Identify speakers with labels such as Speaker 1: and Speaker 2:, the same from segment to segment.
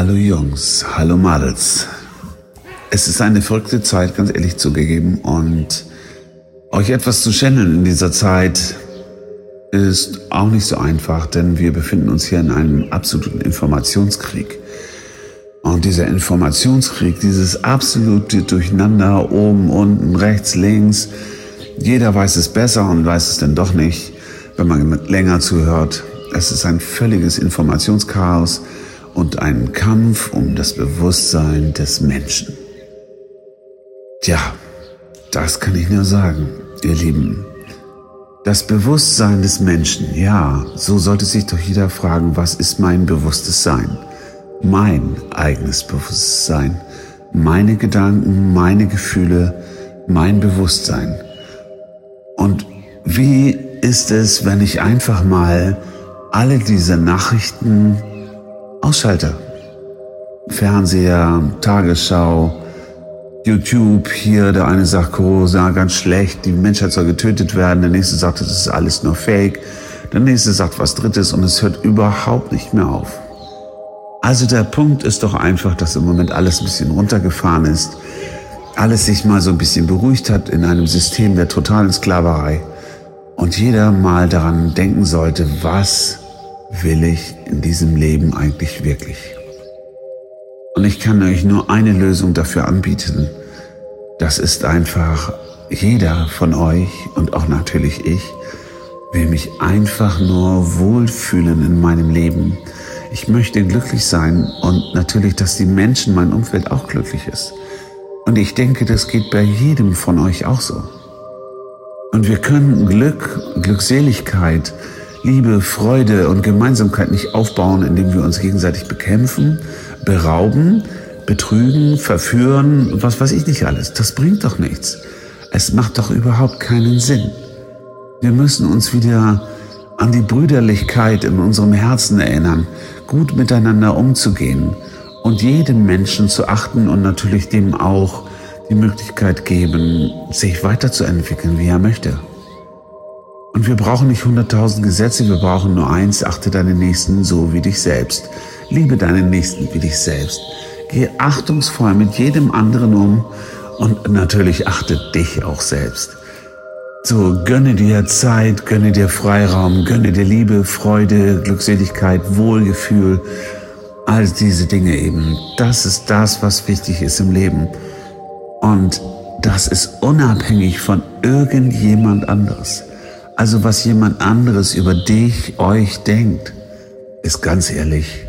Speaker 1: Hallo Jungs, hallo Mädels. Es ist eine verrückte Zeit, ganz ehrlich zugegeben, und euch etwas zu channeln in dieser Zeit ist auch nicht so einfach, denn wir befinden uns hier in einem absoluten Informationskrieg. Und dieser Informationskrieg, dieses absolute Durcheinander, oben, unten, rechts, links, jeder weiß es besser und weiß es dann doch nicht, wenn man länger zuhört. Es ist ein völliges Informationschaos und ein Kampf um das Bewusstsein des Menschen. Tja, das kann ich nur sagen, ihr Lieben. Das Bewusstsein des Menschen, ja, so sollte sich doch jeder fragen, was ist mein bewusstes Sein? Mein eigenes Bewusstsein, meine Gedanken, meine Gefühle, mein Bewusstsein. Und wie ist es, wenn ich einfach mal alle diese Nachrichten ausschalte? Fernseher, Tagesschau, YouTube hier, der eine sagt Corona ganz schlecht, die Menschheit soll getötet werden, der nächste sagt, das ist alles nur Fake, der nächste sagt was Drittes und es hört überhaupt nicht mehr auf. Also der Punkt ist doch einfach, dass im Moment alles ein bisschen runtergefahren ist, alles sich mal so ein bisschen beruhigt hat in einem System der totalen Sklaverei und jeder mal daran denken sollte, was will ich in diesem Leben eigentlich wirklich? Und ich kann euch nur eine Lösung dafür anbieten. Das ist einfach, jeder von euch und auch natürlich ich will mich einfach nur wohlfühlen in meinem Leben. Ich möchte glücklich sein und natürlich, dass die Menschen, mein Umfeld auch glücklich ist. Und ich denke, das geht bei jedem von euch auch so. Und wir können Glück, Glückseligkeit, Liebe, Freude und Gemeinsamkeit nicht aufbauen, indem wir uns gegenseitig bekämpfen, berauben, betrügen, verführen, was weiß ich nicht alles. Das bringt doch nichts. Es macht doch überhaupt keinen Sinn. Wir müssen uns wieder an die Brüderlichkeit in unserem Herzen erinnern, gut miteinander umzugehen und jeden Menschen zu achten und natürlich dem auch die Möglichkeit geben, sich weiterzuentwickeln, wie er möchte. Und wir brauchen nicht hunderttausend Gesetze, wir brauchen nur eins, achte deinen Nächsten so wie dich selbst. Liebe deinen Nächsten wie dich selbst. Gehe achtungsvoll mit jedem anderen um und natürlich achte dich auch selbst. So, gönne dir Zeit, gönne dir Freiraum, gönne dir Liebe, Freude, Glückseligkeit, Wohlgefühl, all diese Dinge eben. Das ist das, was wichtig ist im Leben. Und das ist unabhängig von irgendjemand anderes. Also was jemand anderes über dich, euch denkt, ist ganz ehrlich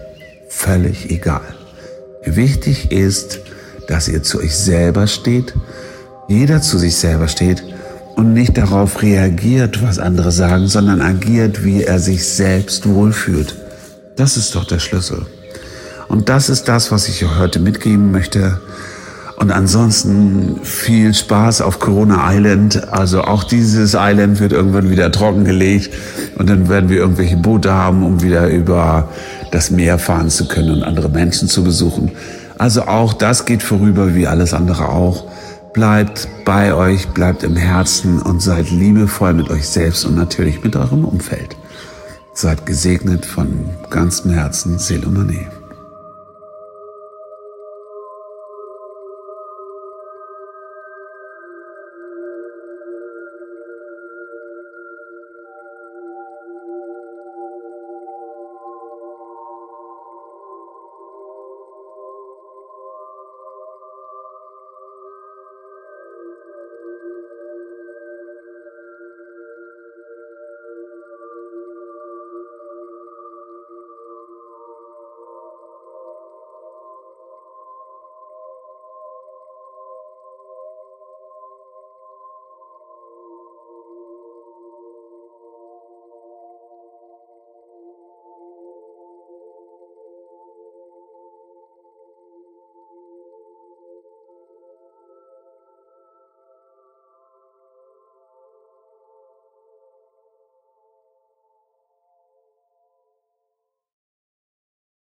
Speaker 1: völlig egal. Wichtig ist, dass ihr zu euch selber steht, jeder zu sich selber steht und nicht darauf reagiert, was andere sagen, sondern agiert, wie er sich selbst wohlfühlt. Das ist doch der Schlüssel. Und das ist das, was ich euch heute mitgeben möchte. Und ansonsten viel Spaß auf Corona Island. Also auch dieses Island wird irgendwann wieder trockengelegt und dann werden wir irgendwelche Boote haben, um wieder über das Meer fahren zu können und andere Menschen zu besuchen. Also auch das geht vorüber, wie alles andere auch. Bleibt bei euch, bleibt im Herzen und seid liebevoll mit euch selbst und natürlich mit eurem Umfeld. Seid gesegnet von ganzem Herzen, Nähe.